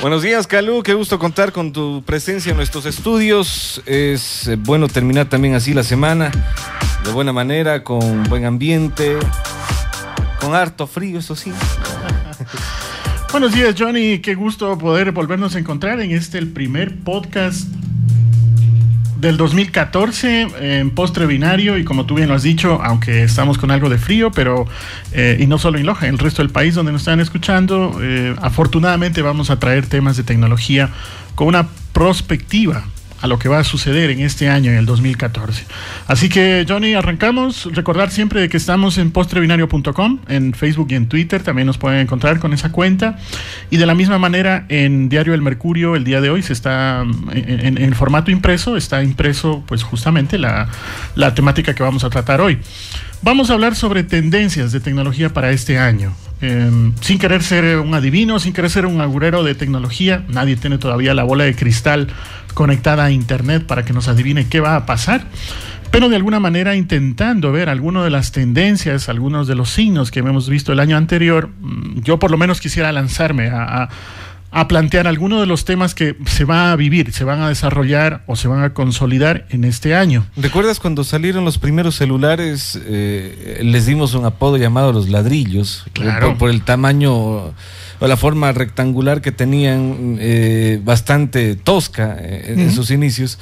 Buenos días, Calú. Qué gusto contar con tu presencia en nuestros estudios. Es eh, bueno terminar también así la semana, de buena manera, con buen ambiente, con harto frío, eso sí. Buenos días, Johnny. Qué gusto poder volvernos a encontrar en este, el primer podcast del 2014 en postre binario y como tú bien lo has dicho, aunque estamos con algo de frío, pero eh, y no solo en Loja, en el resto del país donde nos están escuchando, eh, afortunadamente vamos a traer temas de tecnología con una prospectiva a lo que va a suceder en este año, en el 2014. Así que, Johnny, arrancamos. Recordar siempre de que estamos en postrebinario.com, en Facebook y en Twitter, también nos pueden encontrar con esa cuenta. Y de la misma manera, en Diario El Mercurio, el día de hoy, se está en, en, formato impreso, está impreso, pues justamente la, la temática que vamos a tratar hoy. Vamos a hablar sobre tendencias de tecnología para este año. Eh, sin querer ser un adivino, sin querer ser un agurero de tecnología, nadie tiene todavía la bola de cristal conectada a Internet para que nos adivine qué va a pasar, pero de alguna manera intentando ver algunas de las tendencias, algunos de los signos que hemos visto el año anterior, mm, yo por lo menos quisiera lanzarme a a plantear algunos de los temas que se van a vivir, se van a desarrollar o se van a consolidar en este año. ¿Recuerdas cuando salieron los primeros celulares? Eh, les dimos un apodo llamado los ladrillos, claro. por, por el tamaño o la forma rectangular que tenían, eh, bastante tosca eh, en sus inicios.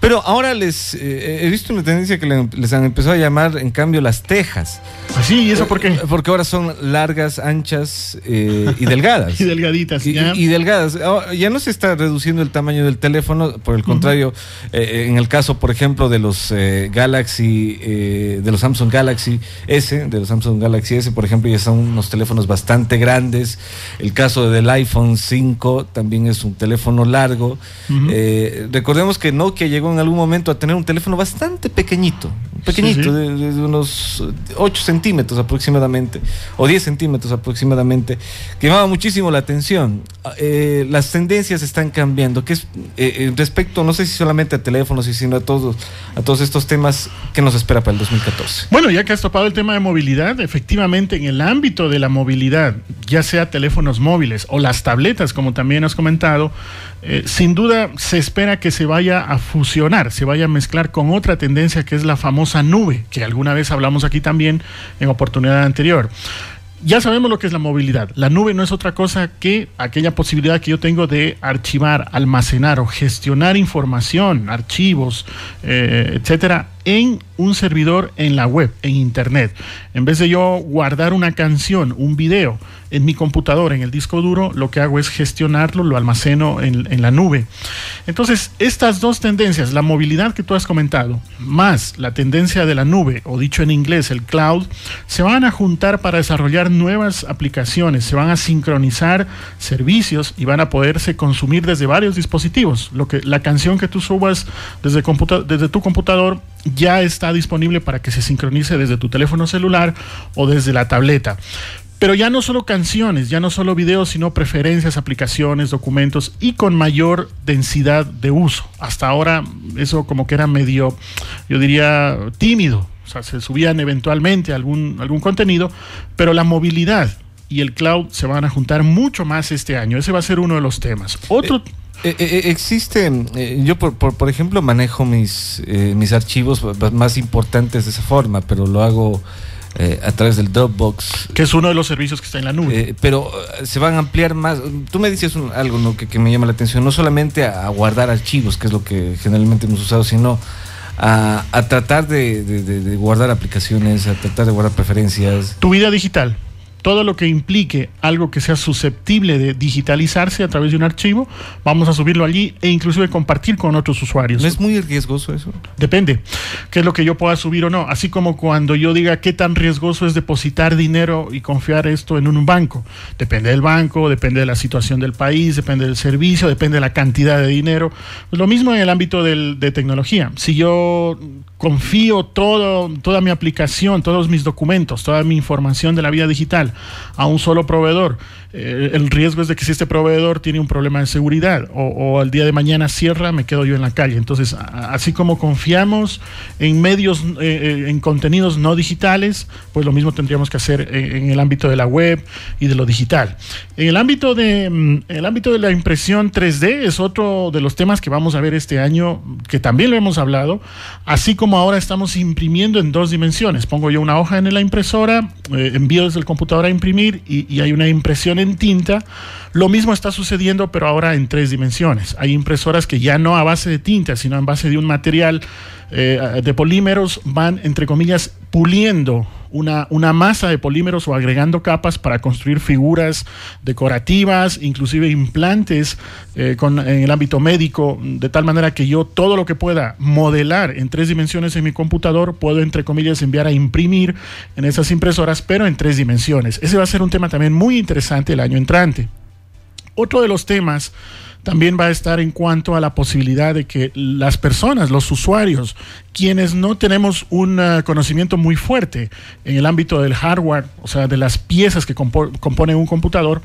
Pero ahora les eh, he visto una tendencia que le, les han empezado a llamar, en cambio, las tejas. ¿Así? ¿Y eso por qué? Porque ahora son largas, anchas y delgadas. y delgaditas. Y, ¿ya? y delgadas. Ahora, ya no se está reduciendo el tamaño del teléfono, por el contrario, en el caso, por ejemplo, de los Galaxy, de los Samsung Galaxy S, de los Samsung Galaxy S, por ejemplo, ya son unos teléfonos bastante grandes. El caso del iPhone 5 también es un teléfono largo. Uh -huh. eh, recordemos que Nokia llegó en algún momento a tener un teléfono bastante pequeñito, pequeñito, sí, sí. De, de, unos 8 centímetros aproximadamente, o 10 centímetros aproximadamente, que llamaba muchísimo la atención. Eh, las tendencias están cambiando, que es eh, respecto, no sé si solamente a teléfonos, sino a todos, a todos estos temas que nos espera para el 2014. Bueno, ya que has topado el tema de movilidad, efectivamente en el ámbito de la movilidad, ya sea teléfonos móviles o las tabletas, como también has comentado, eh, sin duda se espera que se vaya a fusionar, se vaya a mezclar con otra tendencia que es la famosa nube, que alguna vez hablamos aquí también en oportunidad anterior. Ya sabemos lo que es la movilidad. La nube no es otra cosa que aquella posibilidad que yo tengo de archivar, almacenar o gestionar información, archivos, eh, etcétera, en un servidor en la web, en internet. En vez de yo guardar una canción, un video en mi computadora, en el disco duro, lo que hago es gestionarlo, lo almaceno en, en, la nube. Entonces, estas dos tendencias, la movilidad que tú has comentado, más la tendencia de la nube, o dicho en inglés, el cloud, se van a juntar para desarrollar nuevas aplicaciones, se van a sincronizar servicios y van a poderse consumir desde varios dispositivos. Lo que, la canción que tú subas desde, desde tu computador ya está disponible para que se sincronice desde tu teléfono celular o desde la tableta. Pero ya no solo canciones, ya no solo videos, sino preferencias, aplicaciones, documentos y con mayor densidad de uso. Hasta ahora eso como que era medio, yo diría, tímido. O sea, se subían eventualmente algún, algún contenido, pero la movilidad y el cloud se van a juntar mucho más este año. Ese va a ser uno de los temas. Otro... Eh. Eh, eh, existe, eh, yo por, por, por, ejemplo manejo mis, eh, mis archivos más importantes de esa forma, pero lo hago a través del Dropbox. Que es uno de los servicios que está en la nube. Pero se van a ampliar más. Tú me dices un, algo ¿no? que, que, me llama la atención, no solamente a, a, guardar archivos, que es lo que generalmente hemos usado, sino a, a tratar de, de, de, de guardar aplicaciones, a tratar de guardar preferencias. Tu vida digital todo lo que implique algo que sea susceptible de digitalizarse a través de un archivo, vamos a subirlo allí e inclusive compartir con otros usuarios. ¿No es muy riesgoso eso? Depende, qué es lo que yo pueda subir o no. Así como cuando yo diga qué tan riesgoso es depositar dinero y confiar esto en un banco. Depende del banco, depende de la situación del país, depende del servicio, depende de la cantidad de dinero. Pues lo mismo en el ámbito del, de tecnología. Si yo confío todo, toda mi aplicación, todos mis documentos, toda mi información de la vida digital a un solo proveedor, eh, el riesgo es de que si este proveedor tiene un problema de seguridad o, al día de mañana cierra, me quedo yo en la calle. Entonces, así como confiamos en medios, eh, eh, en contenidos no digitales, pues lo mismo tendríamos que hacer en, el ámbito de la web y de lo digital. En el ámbito de, mm, el ámbito de la impresión 3D es otro de los temas que vamos a ver este año, que también lo hemos hablado, así como ahora estamos imprimiendo en dos dimensiones. Pongo yo una hoja en la impresora, envío desde el computador a imprimir y hay una impresión en tinta. Lo mismo está sucediendo, pero ahora en tres dimensiones. Hay impresoras que ya no a base de tinta, sino en base de un material eh, de polímeros, van, entre comillas, puliendo una, masa de polímeros o agregando capas para construir figuras decorativas, inclusive implantes eh, en el ámbito médico, de tal manera que yo todo lo que pueda modelar en tres dimensiones en mi computador, puedo, entre comillas, enviar a imprimir en esas impresoras, pero en tres dimensiones. Ese va a ser un tema también muy interesante el año entrante. Otro de los temas también va a estar en cuanto a la posibilidad de que las personas, los usuarios, quienes no tenemos un uh, conocimiento muy fuerte en el ámbito del hardware, o sea, de las piezas que componen un computador,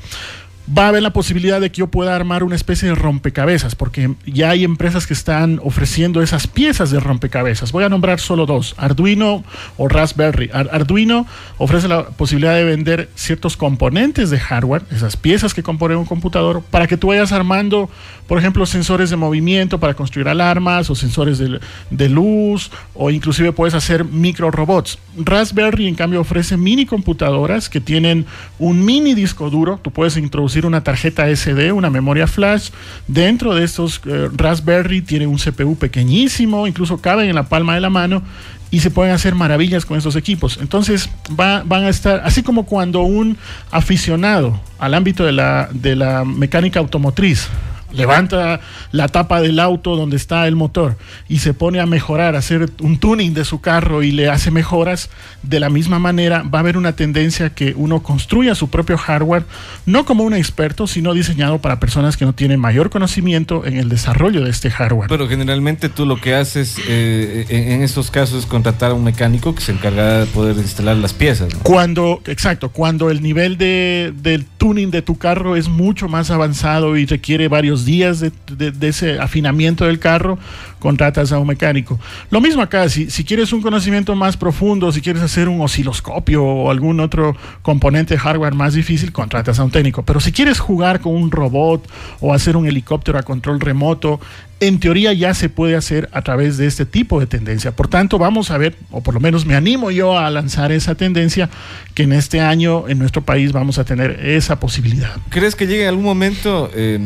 va a haber la posibilidad de que yo pueda armar una especie de rompecabezas, porque ya hay empresas que están ofreciendo esas piezas de rompecabezas. Voy a nombrar solo dos, Arduino o Raspberry. Arduino ofrece la posibilidad de vender ciertos componentes de hardware, esas piezas que componen un computador, para que tú vayas armando, por ejemplo, sensores de movimiento para construir alarmas o sensores de, de luz, o inclusive puedes hacer micro robots. Raspberry, en cambio, ofrece mini computadoras que tienen un mini disco duro, tú puedes introducir una tarjeta SD, una memoria flash. Dentro de estos eh, Raspberry tiene un CPU pequeñísimo, incluso caben en la palma de la mano y se pueden hacer maravillas con estos equipos. Entonces van a estar, así como cuando un aficionado al ámbito de la, de la mecánica automotriz levanta la tapa del auto donde está el motor y se pone a mejorar, a hacer un tuning de su carro y le hace mejoras, de la misma manera va a haber una tendencia que uno construya su propio hardware, no como un experto, sino diseñado para personas que no tienen mayor conocimiento en el desarrollo de este hardware. Pero generalmente tú lo que haces eh, en, estos casos es contratar a un mecánico que se encarga de poder instalar las piezas. Cuando, exacto, cuando el nivel de, del tuning de tu carro es mucho más avanzado y requiere varios días de, ese afinamiento del carro, contratas a un mecánico. Lo mismo acá, si, si quieres un conocimiento más profundo, si quieres hacer un osciloscopio o algún otro componente hardware más difícil, contratas a un técnico. Pero si quieres jugar con un robot o hacer un helicóptero a control remoto, en teoría ya se puede hacer a través de este tipo de tendencia. Por tanto, vamos a ver, o por lo menos me animo yo a lanzar esa tendencia, que en este año en nuestro país vamos a tener esa posibilidad. ¿Crees que llegue algún momento, eh,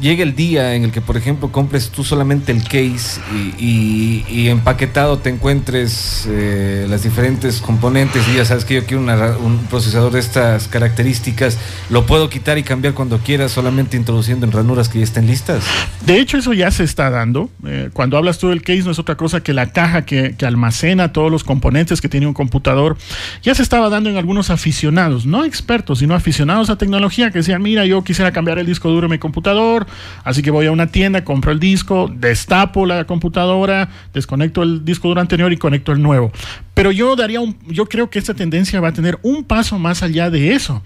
llegue el día en el que, por ejemplo, compres tú solamente el case y, empaquetado te encuentres eh, las diferentes componentes y ya sabes que yo quiero un procesador de estas características, lo puedo quitar y cambiar cuando quiera solamente introduciendo en ranuras que ya estén listas? De hecho, eso ya se está dando. Eh, cuando hablas tú del case no es otra cosa que la caja que, almacena todos los componentes que tiene un computador. Ya se estaba dando en algunos aficionados, no expertos, sino aficionados a tecnología que decían, mira, yo quisiera cambiar el disco duro en mi computador, así que voy a una tienda, compro el disco, destapo la computadora, desconecto el disco duro anterior y conecto el nuevo. Pero yo daría un, yo creo que esta tendencia va a tener un paso más allá de eso,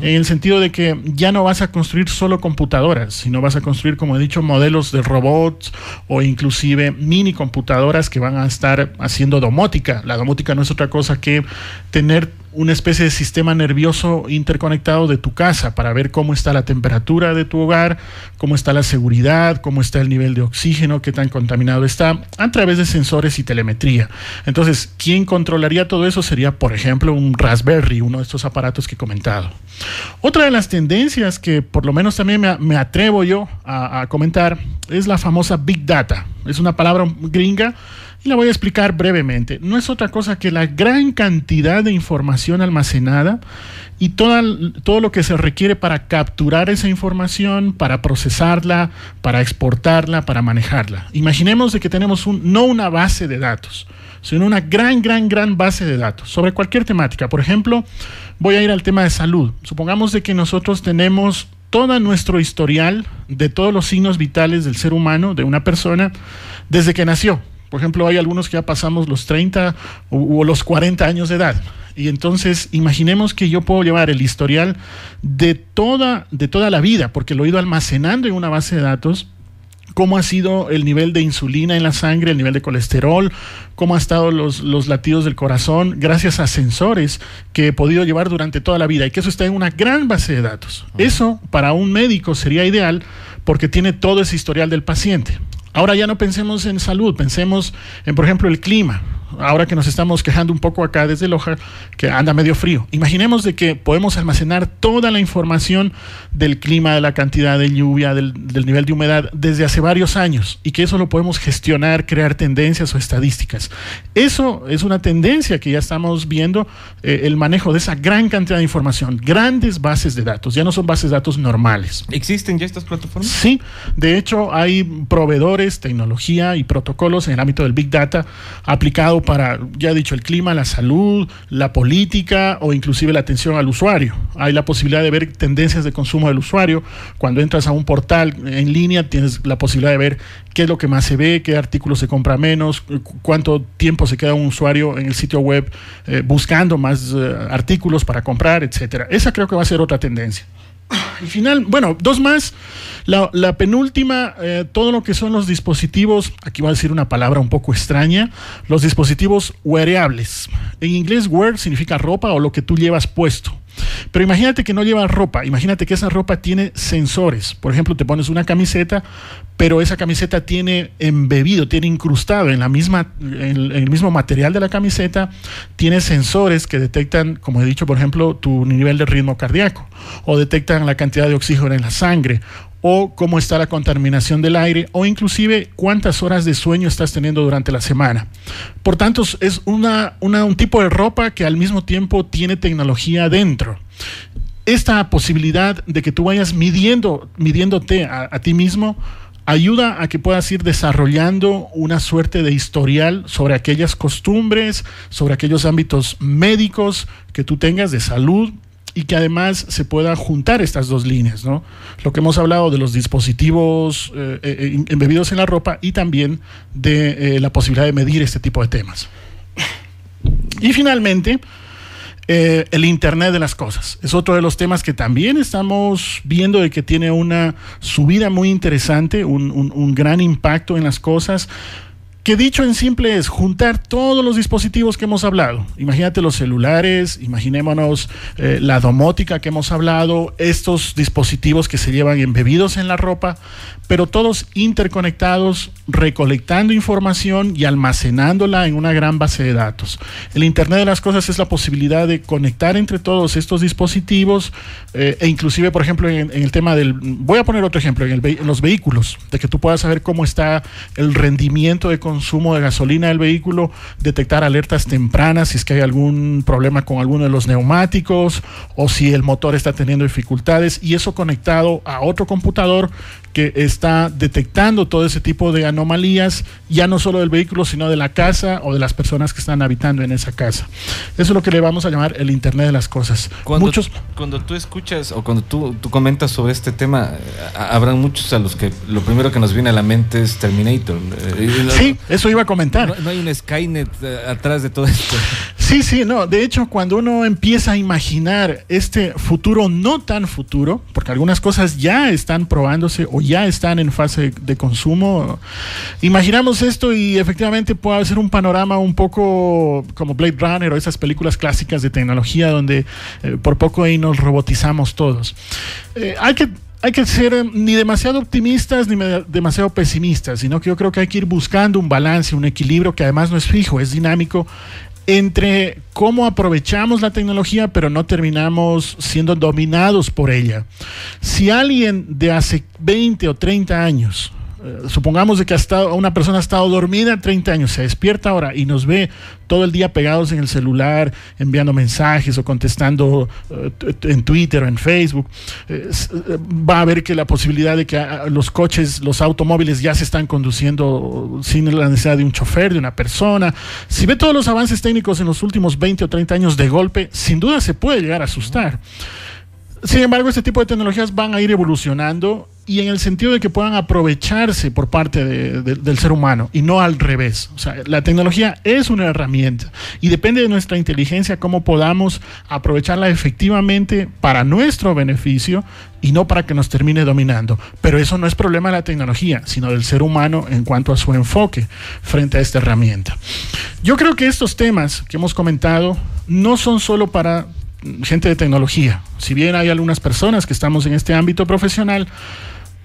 en el sentido de que ya no vas a construir solo computadoras, sino vas a construir, como he dicho, modelos de robots o inclusive mini computadoras que van a estar haciendo domótica. La domótica no es otra cosa que tener una especie de sistema nervioso interconectado de tu casa para ver cómo está la temperatura de tu hogar, cómo está la seguridad, cómo está el nivel de oxígeno, qué tan contaminado está, a través de sensores y telemetría. Entonces, ¿quién controlaría todo eso? Sería, por ejemplo, un Raspberry, uno de estos aparatos que he comentado. Otra de las tendencias que por lo menos también me, atrevo yo a comentar es la famosa Big Data. Es una palabra gringa y la voy a explicar brevemente. No es otra cosa que la gran cantidad de información almacenada y todo lo que se requiere para capturar esa información, para procesarla, para exportarla, para manejarla. Imaginemos de que tenemos un, no una base de datos, sino una gran, gran, gran base de datos sobre cualquier temática. Por ejemplo, voy a ir al tema de salud. Supongamos de que nosotros tenemos todo nuestro historial de todos los signos vitales del ser humano, de una persona, desde que nació por ejemplo, hay algunos que ya pasamos los 30 o, los 40 años de edad. Y entonces imaginemos que yo puedo llevar el historial de toda, de toda la vida, porque lo he ido almacenando en una base de datos cómo ha sido el nivel de insulina en la sangre, el nivel de colesterol, cómo han estado los, los, latidos del corazón, gracias a sensores que he podido llevar durante toda la vida y que eso está en una gran base de datos. Eso para un médico sería ideal porque tiene todo ese historial del paciente. Ahora ya no pensemos en salud, pensemos en, por ejemplo, el clima ahora que nos estamos quejando un poco acá desde Loja, que anda medio frío. Imaginemos de que podemos almacenar toda la información del clima, de la cantidad de lluvia, del, nivel de humedad desde hace varios años y que eso lo podemos gestionar, crear tendencias o estadísticas. Eso es una tendencia que ya estamos viendo, eh, el manejo de esa gran cantidad de información, grandes bases de datos, ya no son bases de datos normales. ¿Existen ya estas plataformas? Sí, de hecho hay proveedores, tecnología y protocolos en el ámbito del Big Data aplicado para, ya he dicho, el clima, la salud, la política o inclusive la atención al usuario. Hay la posibilidad de ver tendencias de consumo del usuario. Cuando entras a un portal en línea tienes la posibilidad de ver qué es lo que más se ve, qué artículos se compra menos, cuánto tiempo se queda un usuario en el sitio web eh, buscando más eh, artículos para comprar, etcétera. Esa creo que va a ser otra tendencia. Y final, bueno, dos más. La, penúltima, eh, todo lo que son los dispositivos, aquí voy a decir una palabra un poco extraña, los dispositivos wearables. En inglés, wear significa ropa o lo que tú llevas puesto. Pero imagínate que no lleva ropa, imagínate que esa ropa tiene sensores. Por ejemplo, te pones una camiseta, pero esa camiseta tiene embebido, tiene incrustado en, la misma, en el mismo material de la camiseta, tiene sensores que detectan, como he dicho, por ejemplo, tu nivel de ritmo cardíaco, o detectan la cantidad de oxígeno en la sangre, o cómo está la contaminación del aire o inclusive cuántas horas de sueño estás teniendo durante la semana. Por tanto, es una, un tipo de ropa que al mismo tiempo tiene tecnología dentro. Esta posibilidad de que tú vayas midiendo, midiéndote a, a ti mismo ayuda a que puedas ir desarrollando una suerte de historial sobre aquellas costumbres, sobre aquellos ámbitos médicos que tú tengas de salud, y que además se pueda juntar estas dos líneas, ¿no? Lo que hemos hablado de los dispositivos eh, eh, embebidos en la ropa y también de eh, la posibilidad de medir este tipo de temas. Y finalmente, el Internet de las Cosas. Es otro de los temas que también estamos viendo de que tiene una subida muy interesante, un gran impacto en las cosas que dicho en simple es juntar todos los dispositivos que hemos hablado. Imagínate los celulares, imaginémonos eh, la domótica que hemos hablado, estos dispositivos que se llevan embebidos en la ropa, pero todos interconectados, recolectando información y almacenándola en una gran base de datos. El Internet de las Cosas es la posibilidad de conectar entre todos estos dispositivos eh, e inclusive, por ejemplo, en, el tema del... Voy a poner otro ejemplo, en, en los vehículos, de que tú puedas saber cómo está el rendimiento de consumo de gasolina del vehículo, detectar alertas tempranas si es que hay algún problema con alguno de los neumáticos o si el motor está teniendo dificultades y eso conectado a otro computador que está detectando todo ese tipo de anomalías, ya no solo del vehículo, sino de la casa o de las personas que están habitando en esa casa. Eso es lo que le vamos a llamar el Internet de las Cosas. Cuando, muchos, cuando tú escuchas o cuando tú, tú comentas sobre este tema, habrán muchos a los que lo primero que nos viene a la mente es Terminator. Eh, sí, eso iba a comentar. No, hay un Skynet eh, atrás de todo esto. Sí, sí, no. De hecho, cuando uno empieza a imaginar este futuro no tan futuro, porque algunas cosas ya están probándose o ya están en fase de consumo. Imaginamos esto y efectivamente puede ser un panorama un poco como Blade Runner o esas películas clásicas de tecnología donde eh, por poco ahí nos robotizamos todos. Eh, hay que hay que ser eh, ni demasiado optimistas ni demasiado pesimistas, sino que yo creo que hay que ir buscando un balance, un equilibrio que además no es fijo, es dinámico entre cómo aprovechamos la tecnología, pero no terminamos siendo dominados por ella. Si alguien de hace 20 o 30 años supongamos de que ha estado, una persona ha estado dormida 30 años, se despierta ahora y nos ve todo el día pegados en el celular, enviando mensajes o contestando eh, en Twitter o en Facebook, eh, va a ver que la posibilidad de que ah, los coches, los automóviles ya se están conduciendo sin la necesidad de un chofer, de una persona. Si ve todos los avances técnicos en los últimos 20 o 30 años de golpe, sin duda se puede llegar a asustar. Sin embargo, este tipo de tecnologías van a ir evolucionando y en el sentido de que puedan aprovecharse por parte del ser humano y no al revés. O sea, la tecnología es una herramienta y depende de nuestra inteligencia cómo podamos aprovecharla efectivamente para nuestro beneficio y no para que nos termine dominando. Pero eso no es problema de la tecnología, sino del ser humano en cuanto a su enfoque frente a esta herramienta. Yo creo que estos temas que hemos comentado no son solo para gente de tecnología. Si bien hay algunas personas que estamos en este ámbito profesional,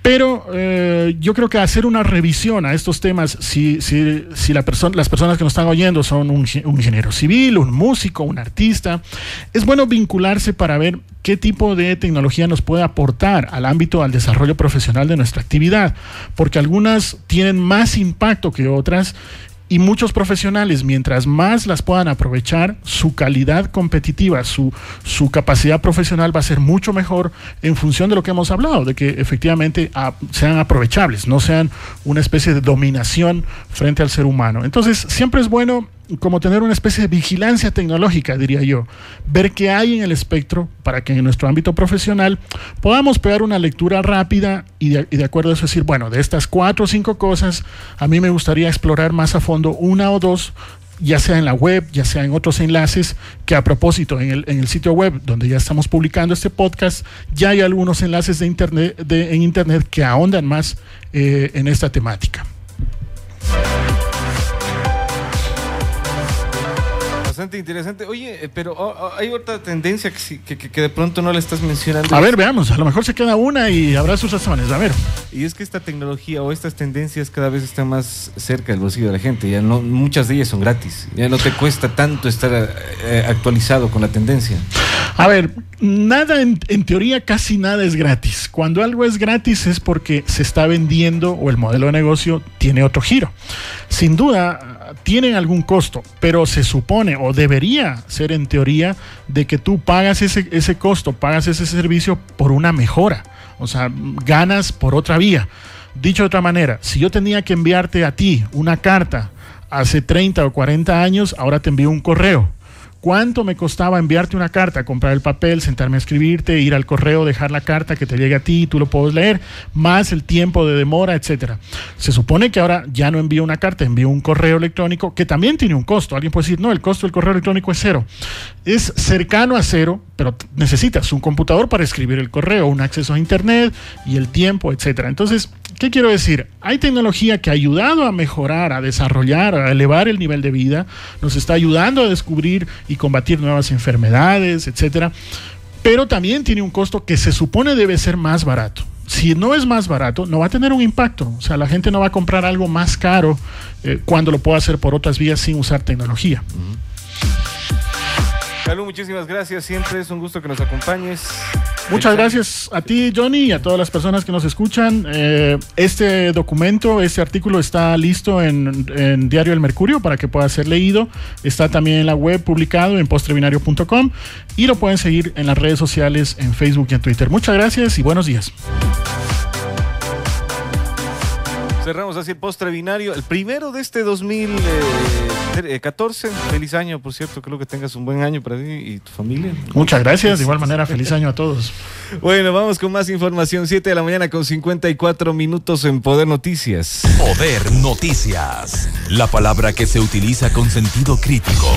pero eh, yo creo que hacer una revisión a estos temas, si, si, si la persona, las personas que nos están oyendo son un, un, ingeniero civil, un músico, un artista, es bueno vincularse para ver qué tipo de tecnología nos puede aportar al ámbito, al desarrollo profesional de nuestra actividad, porque algunas tienen más impacto que otras y muchos profesionales, mientras más las puedan aprovechar, su calidad competitiva, su, su capacidad profesional va a ser mucho mejor en función de lo que hemos hablado, de que efectivamente ah, sean aprovechables, no sean una especie de dominación frente al ser humano. Entonces, siempre es bueno como tener una especie de vigilancia tecnológica, diría yo. Ver qué hay en el espectro para que en nuestro ámbito profesional podamos pegar una lectura rápida y de, acuerdo a eso decir, bueno, de estas cuatro o cinco cosas, a mí me gustaría explorar más a fondo una o dos ya sea en la web, ya sea en otros enlaces, que a propósito, en el, en el sitio web donde ya estamos publicando este podcast, ya hay algunos enlaces de internet, de, en internet que ahondan más eh, en esta temática. Bastante interesante. Oye, eh, pero oh, oh, hay otra tendencia que, que, que, de pronto no le estás mencionando. A ver, veamos, a lo mejor se queda una y habrá sus razones. A ver. Y es que esta tecnología o estas tendencias cada vez están más cerca del bolsillo de la gente. Ya no, muchas de ellas son gratis. Ya no te cuesta tanto estar eh, actualizado con la tendencia. A ver, nada, en, en, teoría casi nada es gratis. Cuando algo es gratis es porque se está vendiendo o el modelo de negocio tiene otro giro. Sin duda, tienen algún costo, pero se supone o debería ser en teoría de que tú pagas ese, ese costo, pagas ese servicio por una mejora. O sea, ganas por otra vía. Dicho de otra manera, si yo tenía que enviarte a ti una carta hace 30 o 40 años, ahora te envío un correo ¿Cuánto me costaba enviarte una carta, comprar el papel, sentarme a escribirte, ir al correo, dejar la carta que te llegue a ti, tú lo puedes leer, más el tiempo de demora, etcétera? Se supone que ahora ya no envío una carta, envío un correo electrónico que también tiene un costo. Alguien puede decir, no, el costo del correo electrónico es cero. Es cercano a cero, pero necesitas un computador para escribir el correo, un acceso a internet y el tiempo, etcétera. Entonces, ¿Qué quiero decir? Hay tecnología que ha ayudado a mejorar, a desarrollar, a elevar el nivel de vida, nos está ayudando a descubrir y combatir nuevas enfermedades, etcétera, pero también tiene un costo que se supone debe ser más barato. Si no es más barato, no va a tener un impacto. O sea, la gente no va a comprar algo más caro eh, cuando lo pueda hacer por otras vías sin usar tecnología. Salud, muchísimas gracias. Siempre es un gusto que nos acompañes. Muchas gracias a ti, Johnny, y a todas las personas que nos escuchan. Eh, este documento, este artículo está listo en, en, Diario El Mercurio para que pueda ser leído. Está también en la web publicado en postrebinario.com y lo pueden seguir en las redes sociales, en Facebook y en Twitter. Muchas gracias y buenos días. Cerramos así el postre binario, el primero de este 2014. Feliz año, por cierto, creo que tengas un buen año para ti y tu familia. Muchas gracias, de igual manera, feliz año a todos. Bueno, vamos con más información, 7 de la mañana con 54 minutos en Poder Noticias. Poder Noticias, la palabra que se utiliza con sentido crítico